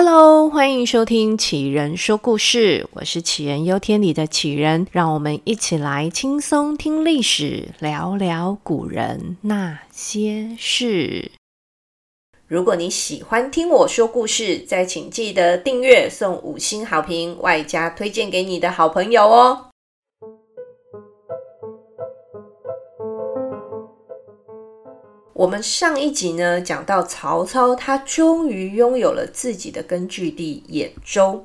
Hello，欢迎收听杞人说故事，我是杞人忧天里的杞人，让我们一起来轻松听历史，聊聊古人那些事。如果你喜欢听我说故事，再请记得订阅、送五星好评，外加推荐给你的好朋友哦。我们上一集呢，讲到曹操，他终于拥有了自己的根据地兖州。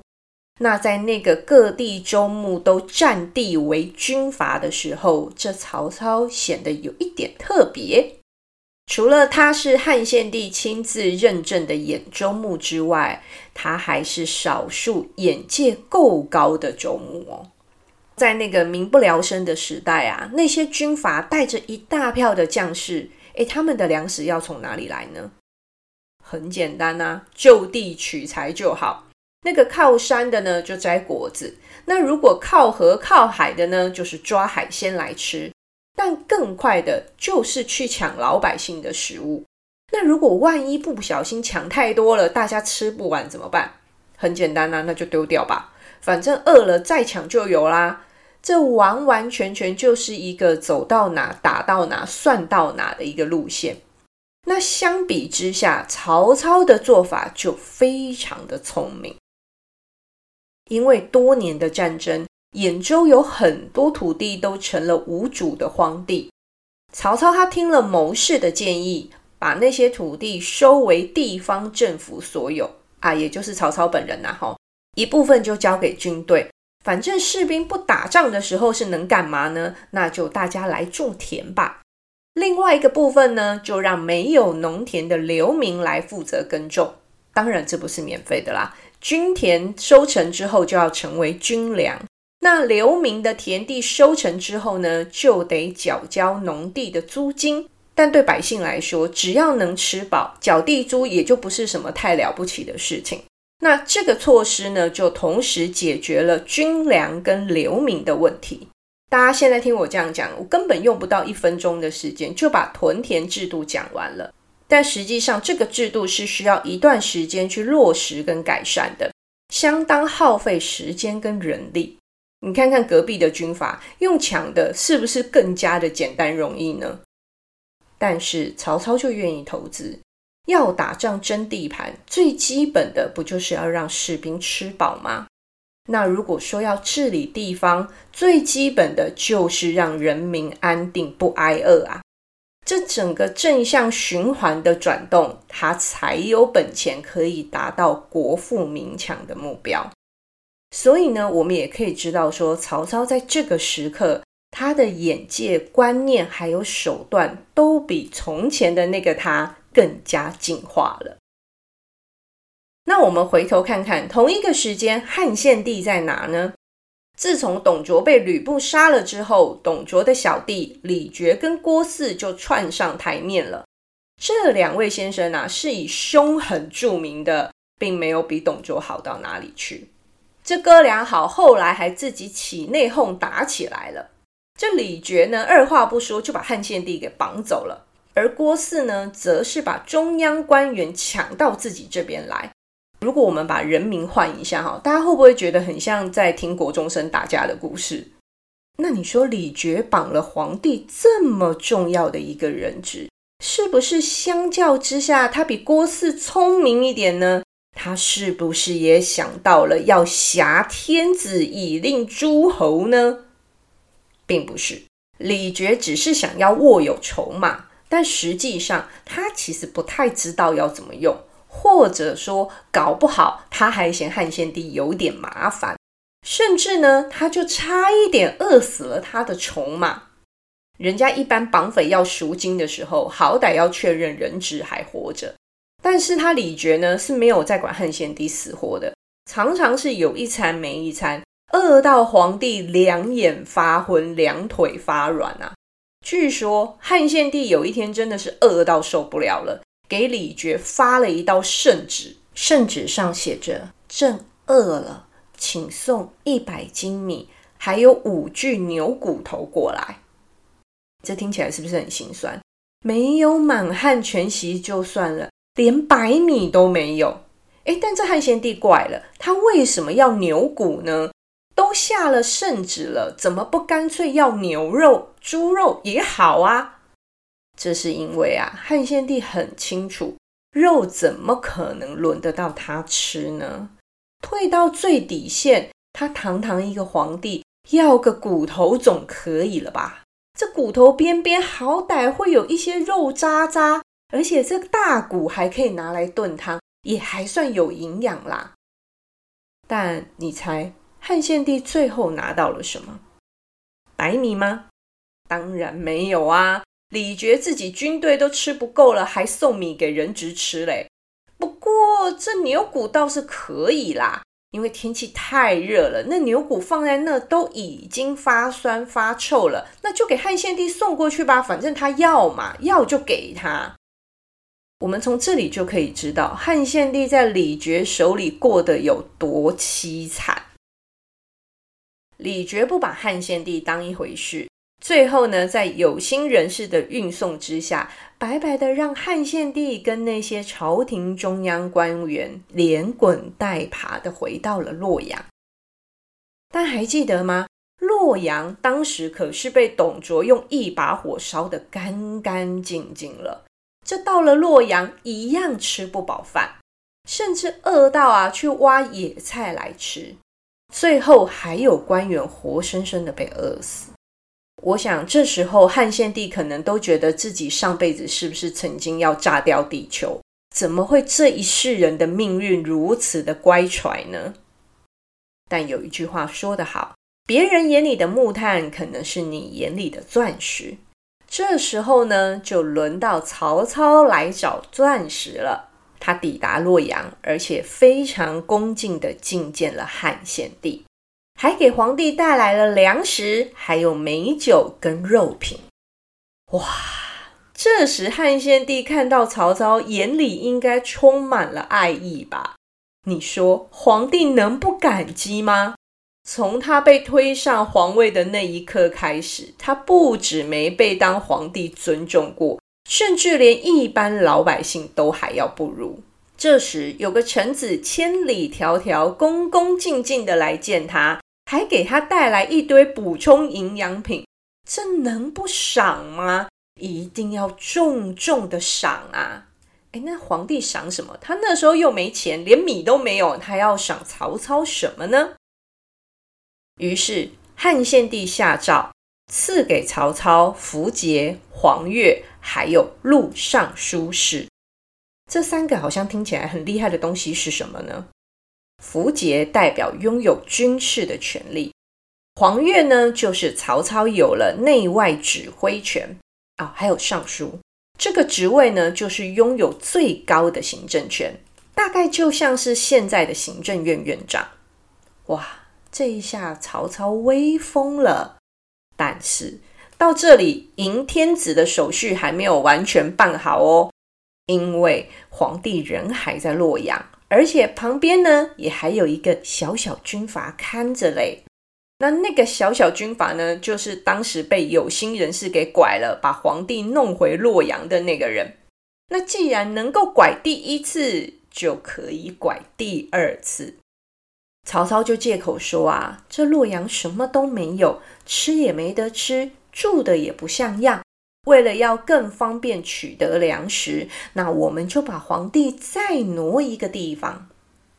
那在那个各地州牧都占地为军阀的时候，这曹操显得有一点特别。除了他是汉献帝亲自认证的兖州牧之外，他还是少数眼界够高的州牧哦。在那个民不聊生的时代啊，那些军阀带着一大票的将士。诶，他们的粮食要从哪里来呢？很简单呐、就地取材就好。那个靠山的呢，就摘果子；那如果靠河靠海的呢，就是抓海鲜来吃。但更快的就是去抢老百姓的食物。那如果万一不小心抢太多了，大家吃不完怎么办？很简单呐、那就丢掉吧，反正饿了再抢就有啦。这完完全全就是一个走到哪打到哪算到哪的一个路线。那相比之下，曹操的做法就非常的聪明。因为多年的战争，兖州有很多土地都成了无主的荒地。曹操他听了谋士的建议，把那些土地收为地方政府所有啊，也就是曹操本人呐，哈，一部分就交给军队。反正士兵不打仗的时候是能干嘛呢？那就大家来种田吧。另外一个部分呢，就让没有农田的流民来负责耕种。当然，这不是免费的啦。军田收成之后就要成为军粮。那流民的田地收成之后呢，就得缴交农地的租金。但对百姓来说，只要能吃饱，缴地租也就不是什么太了不起的事情。那这个措施呢，就同时解决了军粮跟流民的问题。大家现在听我这样讲，我根本用不到一分钟的时间就把屯田制度讲完了。但实际上，这个制度是需要一段时间去落实跟改善的，相当耗费时间跟人力。你看看隔壁的军阀用抢的，是不是更加的简单容易呢？但是曹操就愿意投资。要打仗争地盘，最基本的不就是要让士兵吃饱吗？那如果说要治理地方，最基本的就是让人民安定不挨饿啊！这整个正向循环的转动，他才有本钱可以达到国富民强的目标。所以呢，我们也可以知道说，曹操在这个时刻，他的眼界、观念还有手段，都比从前的那个他。更加进化了。那我们回头看看，同一个时间，汉献帝在哪呢？自从董卓被吕布杀了之后，董卓的小弟李傕跟郭汜就窜上台面了。这两位先生啊，是以凶狠著名的，并没有比董卓好到哪里去。这哥俩好，后来还自己起内讧，打起来了。这李傕呢，二话不说就把汉献帝给绑走了。而郭汜呢，则是把中央官员抢到自己这边来。如果我们把人名换一下哈，大家会不会觉得很像在听国中生打架的故事？那你说李傕绑了皇帝这么重要的一个人质，是不是相较之下他比郭汜聪明一点呢？他是不是也想到了要挟天子以令诸侯呢？并不是，李傕只是想要握有筹码。但实际上，他其实不太知道要怎么用，或者说，搞不好他还嫌汉献帝有点麻烦，甚至呢，他就差一点饿死了他的筹码。人家一般绑匪要赎金的时候，好歹要确认人质还活着，但是他李傕呢是没有在管汉献帝死活的，常常是有一餐没一餐，饿到皇帝两眼发昏，两腿发软啊。据说汉献帝有一天真的是饿到受不了了，给李傕发了一道圣旨，圣旨上写着：“朕饿了，请送一百斤米，还有五具牛骨头过来。”这听起来是不是很心酸？没有满汉全席就算了，连白米都没有。诶，但这汉献帝怪了，他为什么要牛骨呢？都下了圣旨了，怎么不干脆要牛肉、猪肉也好啊？这是因为啊，汉献帝很清楚，肉怎么可能轮得到他吃呢？退到最底线，他堂堂一个皇帝，要个骨头总可以了吧？这骨头边边好歹会有一些肉渣渣，而且这大骨还可以拿来炖汤，也还算有营养啦。但你猜？汉献帝最后拿到了什么？白米吗？当然没有啊！李傕自己军队都吃不够了，还送米给人质吃嘞。不过这牛骨倒是可以啦，因为天气太热了，那牛骨放在那都已经发酸发臭了，那就给汉献帝送过去吧，反正他要嘛，要就给他。我们从这里就可以知道，汉献帝在李傕手里过得有多凄惨。李绝不把汉献帝当一回事，最后呢，在有心人士的运送之下，白白的让汉献帝跟那些朝廷中央官员连滚带爬的回到了洛阳。但还记得吗？洛阳当时可是被董卓用一把火烧得干干净净了，这到了洛阳一样吃不饱饭，甚至饿到啊去挖野菜来吃。最后还有官员活生生的被饿死。我想这时候汉献帝可能都觉得自己上辈子是不是曾经要炸掉地球？怎么会这一世人的命运如此的乖舛呢？但有一句话说得好，别人眼里的木炭可能是你眼里的钻石。这时候呢，就轮到曹操来找钻石了。他抵达洛阳，而且非常恭敬的觐见了汉献帝，还给皇帝带来了粮食，还有美酒跟肉品。哇！这时汉献帝看到曹操，眼里应该充满了爱意吧？你说皇帝能不感激吗？从他被推上皇位的那一刻开始，他不止没被当皇帝尊重过。甚至连一般老百姓都还要不如。这时，有个臣子千里迢迢、恭恭敬敬的来见他，还给他带来一堆补充营养品，这能不赏吗？一定要重重的赏啊！哎，那皇帝赏什么？他那时候又没钱，连米都没有，他要赏曹操什么呢？于是汉献帝下诏。赐给曹操符节、黄鉞，还有录尚书事。这三个好像听起来很厉害的东西是什么呢？符节代表拥有军事的权利，黄鉞呢，就是曹操有了内外指挥权啊、还有尚书这个职位呢，就是拥有最高的行政权，大概就像是现在的行政院院长。哇，这一下曹操威风了。但是到这里，迎天子的手续还没有完全办好哦，因为皇帝人还在洛阳，而且旁边呢也还有一个小小军阀看着嘞。那那个小小军阀呢，就是当时被有心人士给拐了，把皇帝弄回洛阳的那个人。那既然能够拐第一次，就可以拐第二次。曹操就借口说啊，这洛阳什么都没有，吃也没得吃，住的也不像样。为了要更方便取得粮食，那我们就把皇帝再挪一个地方。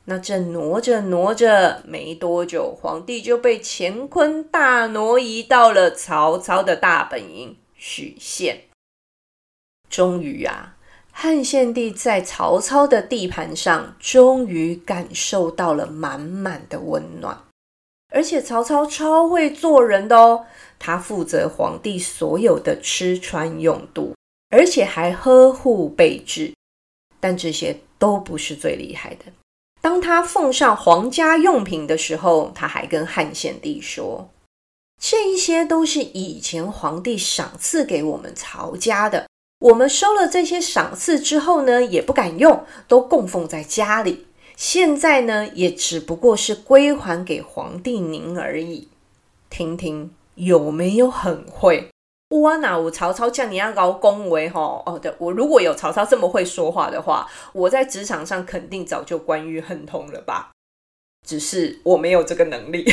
那这挪着挪着，没多久，皇帝就被乾坤大挪移到了曹操的大本营许县。终于啊。汉献帝在曹操的地盘上，终于感受到了满满的温暖。而且曹操超会做人的哦，他负责皇帝所有的吃穿用度，而且还呵护备至。但这些都不是最厉害的。当他奉上皇家用品的时候，他还跟汉献帝说：“这一些都是以前皇帝赏赐给我们曹家的。”我们收了这些赏赐之后呢，也不敢用，都供奉在家里。现在呢，也只不过是归还给皇帝您而已。听听有没有很会？我哪有曹操叫你要搞恭维吼？哦，对，我如果有曹操这么会说话的话，我在职场上肯定早就官运亨通了吧？只是我没有这个能力。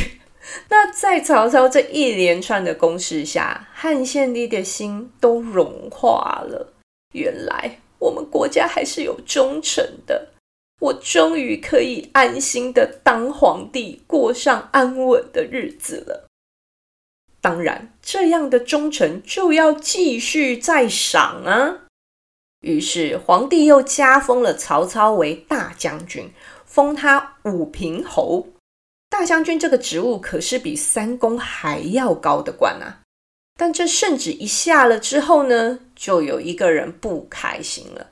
那在曹操这一连串的攻势下，汉献帝的心都融化了。原来我们国家还是有忠臣的，我终于可以安心的当皇帝，过上安稳的日子了。当然，这样的忠臣就要继续再赏啊。于是皇帝又加封了曹操为大将军，封他武平侯。大将军这个职务可是比三公还要高的官啊！但这圣旨一下了之后呢，就有一个人不开心了。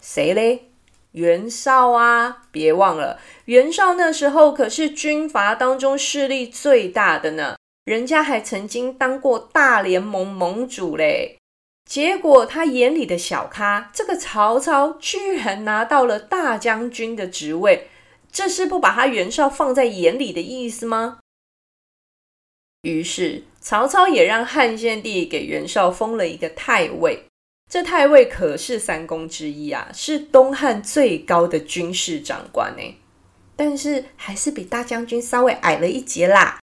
谁嘞？袁绍啊！别忘了，袁绍那时候可是军阀当中势力最大的呢，人家还曾经当过大联盟盟主嘞。结果他眼里的小咖，这个曹操居然拿到了大将军的职位。这是不把他袁绍放在眼里的意思吗？于是曹操也让汉献帝给袁绍封了一个太尉，这太尉可是三公之一啊，是东汉最高的军事长官呢。但是还是比大将军稍微矮了一截啦。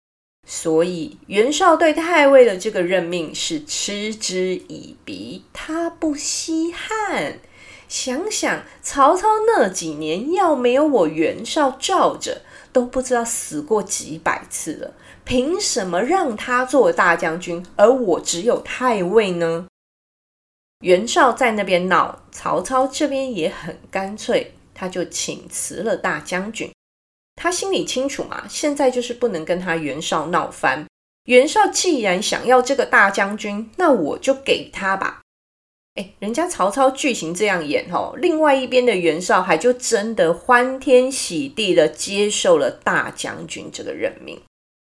所以袁绍对太尉的这个任命是嗤之以鼻，他不稀罕。想想曹操那几年，要没有我袁绍罩着，都不知道死过几百次了。凭什么让他做大将军，而我只有太尉呢？袁绍在那边闹，曹操这边也很干脆，他就请辞了大将军。他心里清楚嘛，现在就是不能跟他袁绍闹翻。袁绍既然想要这个大将军，那我就给他吧。哎，人家曹操剧情这样演哦，另外一边的袁绍还就真的欢天喜地的接受了大将军这个任命，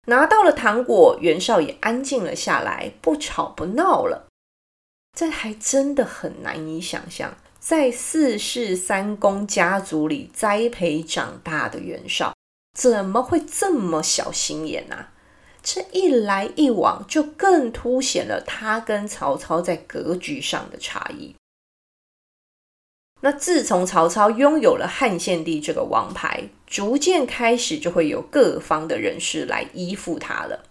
拿到了糖果，袁绍也安静了下来，不吵不闹了。这还真的很难以想象，在四世三公家族里栽培长大的袁绍，怎么会这么小心眼呢、这一来一往，就更凸显了他跟曹操在格局上的差异。那自从曹操拥有了汉献帝这个王牌，逐渐开始就会有各方的人士来依附他了。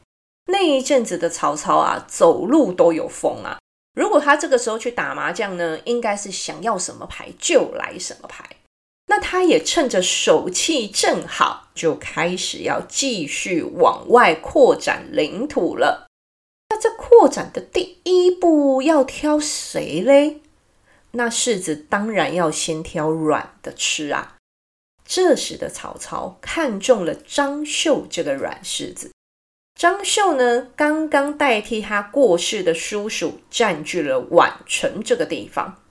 那一阵子的曹操啊，走路都有风啊。如果他这个时候去打麻将呢，应该是想要什么牌就来什么牌。那他也趁着手气正好，就开始要继续往外扩展领土了。那这扩展的第一步要挑谁嘞？那柿子当然要先挑软的吃啊。这时的曹操看中了张绣这个软柿子。张绣呢，刚刚代替他过世的叔叔占据了宛城这个地方。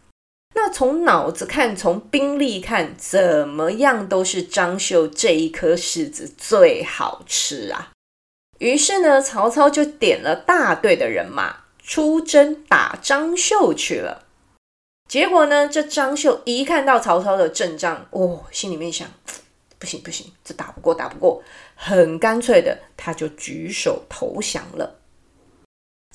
从脑子看，从兵力看，怎么样都是张绣这一颗柿子最好吃啊！于是呢，曹操就点了大队的人马出征打张绣去了。结果呢，这张绣一看到曹操的阵仗，哦，心里面想：不行不行，这打不过打不过，很干脆的，他就举手投降了。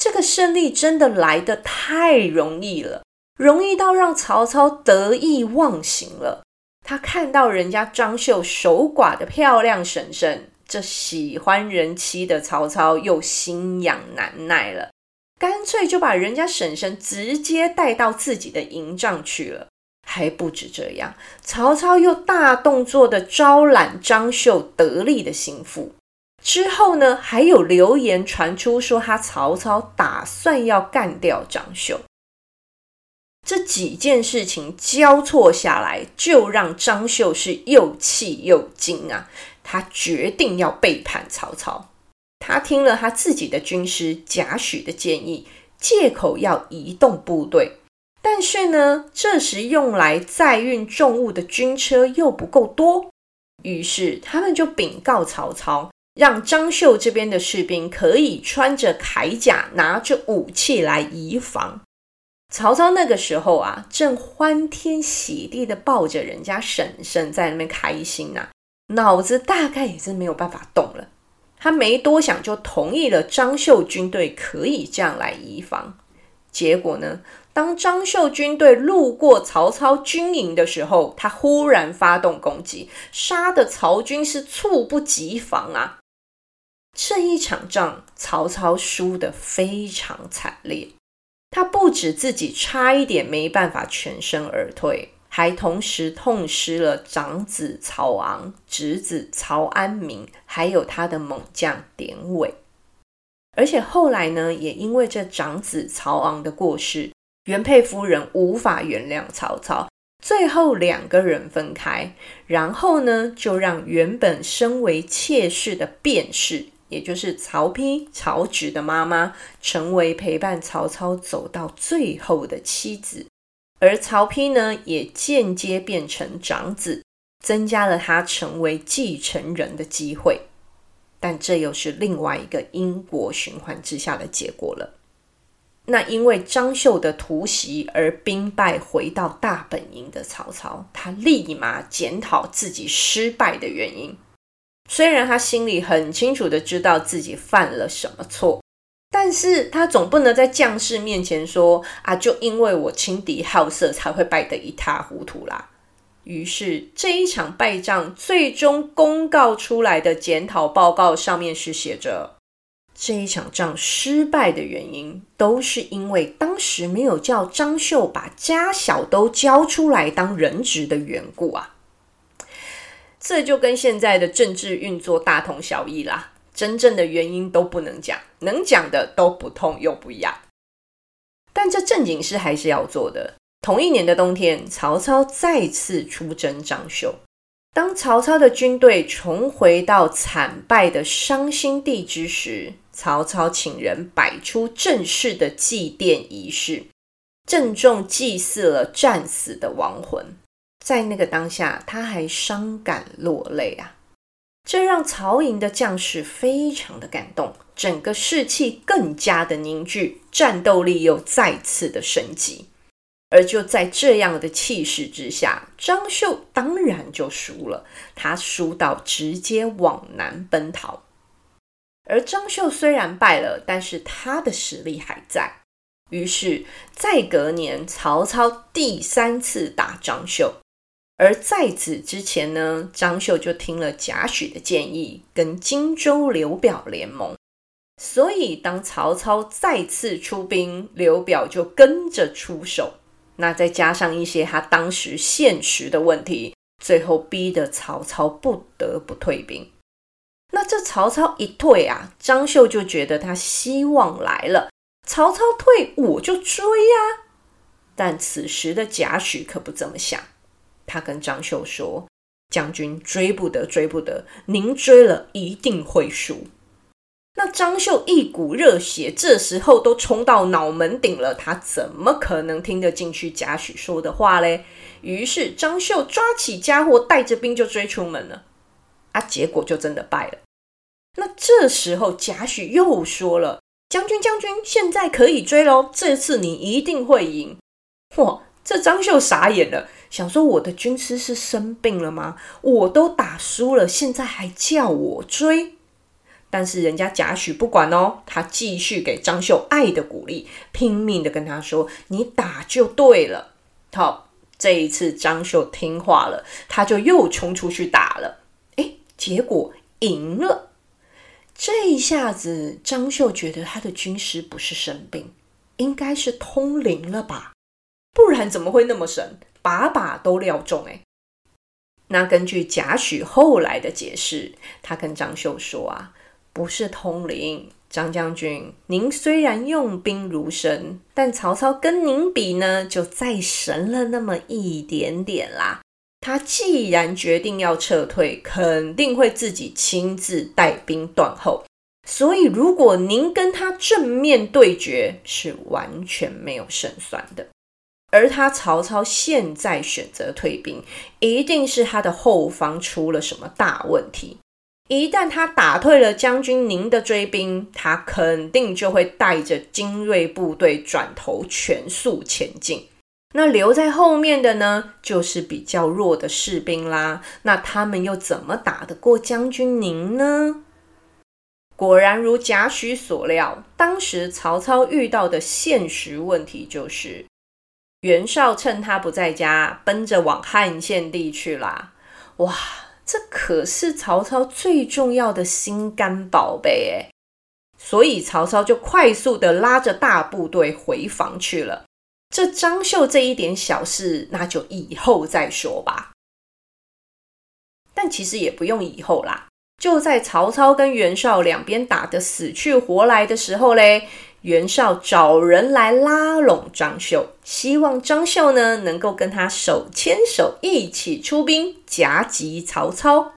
这个胜利真的来得太容易了。容易到让曹操得意忘形了。他看到人家张绣守寡的漂亮婶婶，这喜欢人妻的曹操又心痒难耐了，干脆就把人家婶婶直接带到自己的营帐去了。还不止这样，曹操又大动作的招揽张绣得力的心腹。之后呢，还有流言传出说他曹操打算要干掉张绣。这几件事情交错下来，就让张绣是又气又惊啊！他决定要背叛曹操。他听了他自己的军师贾诩的建议，借口要移动部队。但是呢，这时用来载运重物的军车又不够多，于是他们就禀告曹操，让张绣这边的士兵可以穿着铠甲，拿着武器来移防。曹操那个时候啊，正欢天喜地的抱着人家婶婶在那边开心呐、脑子大概也是没有办法动了。他没多想就同意了张绣军队可以这样来移防。结果呢，当张绣军队路过曹操军营的时候，他忽然发动攻击，杀的曹军是猝不及防啊！这一场仗，曹操输得非常惨烈。他不止自己差一点没办法全身而退，还同时痛失了长子曹昂、侄子曹安民，还有他的猛将典韦。而且后来呢，也因为这长子曹昂的过世，原配夫人无法原谅曹操，最后两个人分开，然后呢，就让原本身为妾室的卞氏。也就是曹丕、曹植的妈妈，成为陪伴曹操走到最后的妻子，而曹丕呢，也间接变成长子，增加了他成为继承人的机会。但这又是另外一个因果循环之下的结果了。那因为张绣的突袭而兵败回到大本营的曹操，他立马检讨自己失败的原因。虽然他心里很清楚的知道自己犯了什么错，但是他总不能在将士面前说啊，就因为我轻敌好色才会败得一塌糊涂啦。于是这一场败仗最终公告出来的检讨报告上面是写着，这一场仗失败的原因都是因为当时没有叫张绣把家小都交出来当人质的缘故啊。这就跟现在的政治运作大同小异啦，真正的原因都不能讲，能讲的都不痛又不痒。但这正经事还是要做的。同一年的冬天，曹操再次出征张绣。当曹操的军队重回到惨败的伤心地之时，曹操请人摆出正式的祭奠仪式，郑重祭祀了战死的亡魂。在那个当下，他还伤感落泪啊！这让曹营的将士非常的感动，整个士气更加的凝聚，战斗力又再次的升级。而就在这样的气势之下，张绣当然就输了，他输到直接往南奔逃。而张绣虽然败了，但是他的实力还在。于是，在隔年，曹操第三次打张绣。而在此之前呢，张绣就听了贾诩的建议，跟荆州刘表联盟。所以当曹操再次出兵，刘表就跟着出手。那再加上一些他当时现实的问题，最后逼得曹操不得不退兵。那这曹操一退啊，张绣就觉得他希望来了。曹操退，我就追呀。但此时的贾诩可不这么想。他跟张绣说：“将军追不得，追不得，您追了一定会输。”那张绣一股热血，这时候都冲到脑门顶了，他怎么可能听得进去贾诩说的话嘞？于是张绣抓起家伙，带着兵就追出门了。啊，结果就真的败了。那这时候贾诩又说了：“将军，将军，现在可以追喽，这次你一定会赢。”嚯，这张绣傻眼了。想说我的军师是生病了吗？我都打输了，现在还叫我追？但是人家贾诩不管哦，他继续给张绣爱的鼓励，拼命的跟他说：“你打就对了。”好，这一次张绣听话了，他就又冲出去打了。诶，结果赢了。这一下子，张绣觉得他的军师不是生病，应该是通灵了吧？不然怎么会那么神？把把都料中诶，那根据贾诩后来的解释，他跟张绣说啊，不是通灵，张将军，您虽然用兵如神，但曹操跟您比呢，就再神了那么一点点啦。他既然决定要撤退，肯定会自己亲自带兵断后，所以如果您跟他正面对决，是完全没有胜算的。而他曹操现在选择退兵，一定是他的后方出了什么大问题。一旦他打退了将军您的追兵，他肯定就会带着精锐部队转头全速前进。那留在后面的呢，就是比较弱的士兵啦。那他们又怎么打得过将军您呢？果然如贾诩所料，当时曹操遇到的现实问题就是，袁绍趁他不在家，奔着往汉献帝去啦。哇，这可是曹操最重要的心肝宝贝哎！所以曹操就快速的拉着大部队回防去了。这张绣这一点小事，那就以后再说吧。但其实也不用以后啦。就在曹操跟袁绍两边打得死去活来的时候嘞，袁绍找人来拉拢张绣，希望张绣呢能够跟他手牵手一起出兵夹击曹操。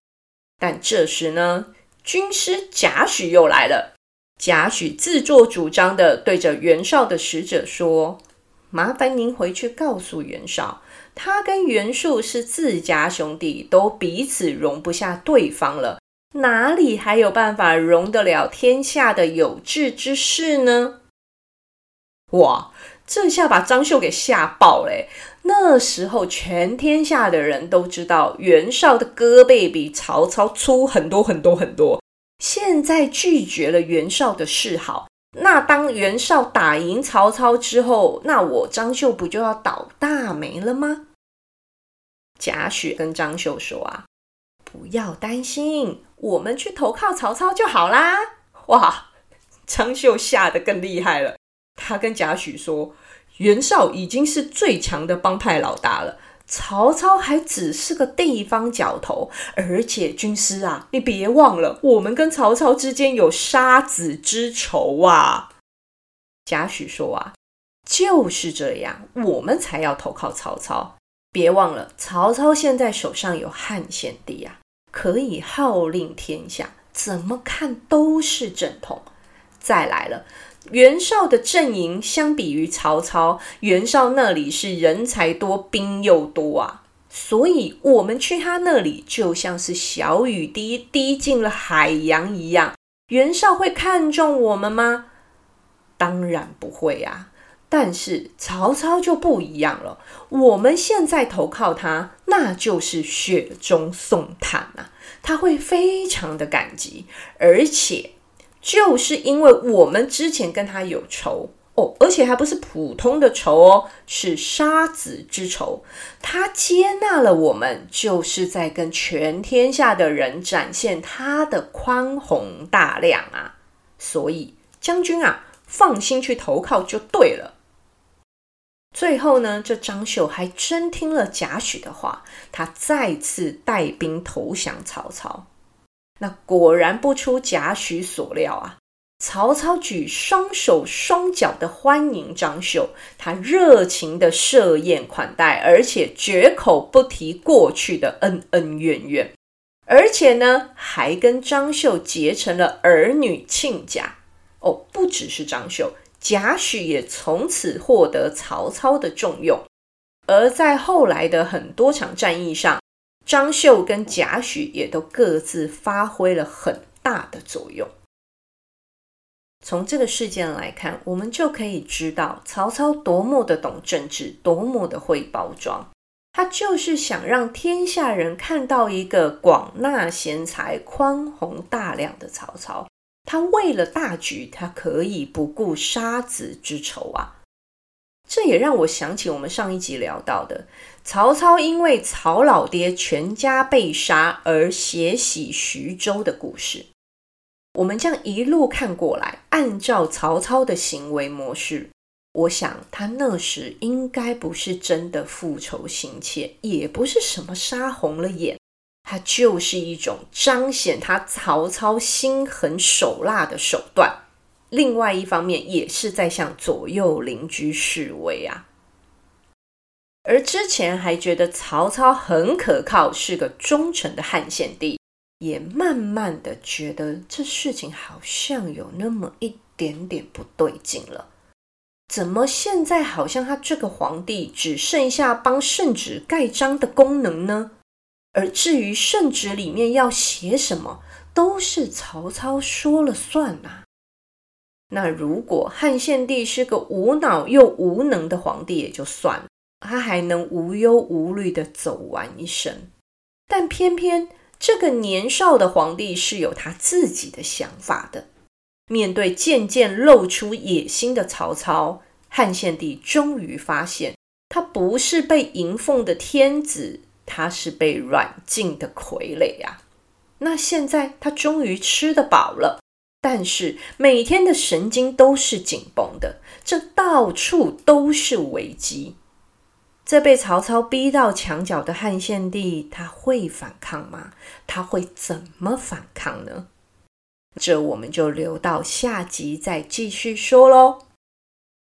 但这时呢，军师贾诩又来了。贾诩自作主张的对着袁绍的使者说：“麻烦您回去告诉袁绍，他跟袁术是自家兄弟，都彼此容不下对方了。”哪里还有办法容得了天下的有志之士呢？哇，这下把张绣给吓爆嘞。那时候，全天下的人都知道袁绍的胳膊比曹操粗很多很多很多。现在拒绝了袁绍的示好，那当袁绍打赢曹操之后，那我张绣不就要倒大霉了吗？贾诩跟张绣说啊。不要担心，我们去投靠曹操就好啦！哇，张绣吓得更厉害了。他跟贾诩说：“袁绍已经是最强的帮派老大了，曹操还只是个地方角头。而且军师啊，你别忘了，我们跟曹操之间有杀子之仇啊！”贾诩说：“啊，就是这样，我们才要投靠曹操。别忘了，曹操现在手上有汉献帝啊。”可以号令天下，怎么看都是正统。再来了，袁绍的阵营相比于曹操，袁绍那里是人才多，兵又多啊，所以我们去他那里就像是小雨滴滴进了海洋一样。袁绍会看重我们吗？当然不会啊。但是曹操就不一样了，我们现在投靠他，那就是雪中送炭啊，他会非常的感激，而且就是因为我们之前跟他有仇哦，而且还不是普通的仇哦，是杀子之仇，他接纳了我们，就是在跟全天下的人展现他的宽宏大量啊，所以将军啊，放心去投靠就对了。最后呢，这张绣还真听了贾诩的话，他再次带兵投降曹操。那果然不出贾诩所料啊，曹操举双手双脚的欢迎张绣，他热情的设宴款待，而且绝口不提过去的恩恩怨怨，而且呢，还跟张绣结成了儿女亲家。哦，不只是张绣。贾诩也从此获得曹操的重用，而在后来的很多场战役上，张绣跟贾诩也都各自发挥了很大的作用。从这个事件来看，我们就可以知道曹操多么的懂政治，多么的会包装。他就是想让天下人看到一个广纳贤才、宽宏大量的曹操。他为了大局，他可以不顾杀子之仇啊！这也让我想起我们上一集聊到的曹操因为曹老爹全家被杀而血洗徐州的故事。我们这样一路看过来，按照曹操的行为模式，我想他那时应该不是真的复仇心切，也不是什么杀红了眼。他就是一种彰显他曹操心狠手辣的手段，另外一方面也是在向左右邻居示威啊。而之前还觉得曹操很可靠，是个忠诚的汉献帝，也慢慢的觉得这事情好像有那么一点点不对劲了。怎么现在好像他这个皇帝只剩下帮圣旨盖章的功能呢？而至于圣旨里面要写什么，都是曹操说了算呐、啊。那如果汉献帝是个无脑又无能的皇帝，也就算了，他还能无忧无虑的走完一生。但偏偏这个年少的皇帝是有他自己的想法的。面对渐渐露出野心的曹操，汉献帝终于发现，他不是被迎奉的天子，他是被软禁的傀儡呀。那现在他终于吃得饱了，但是每天的神经都是紧绷的，这到处都是危机。这被曹操逼到墙角的汉献帝，他会反抗吗？他会怎么反抗呢？这我们就留到下集再继续说喽。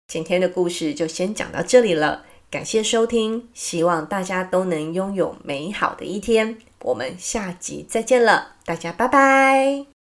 今天的故事就先讲到这里了，感谢收听，希望大家都能拥有美好的一天。我们下集再见了，大家拜拜。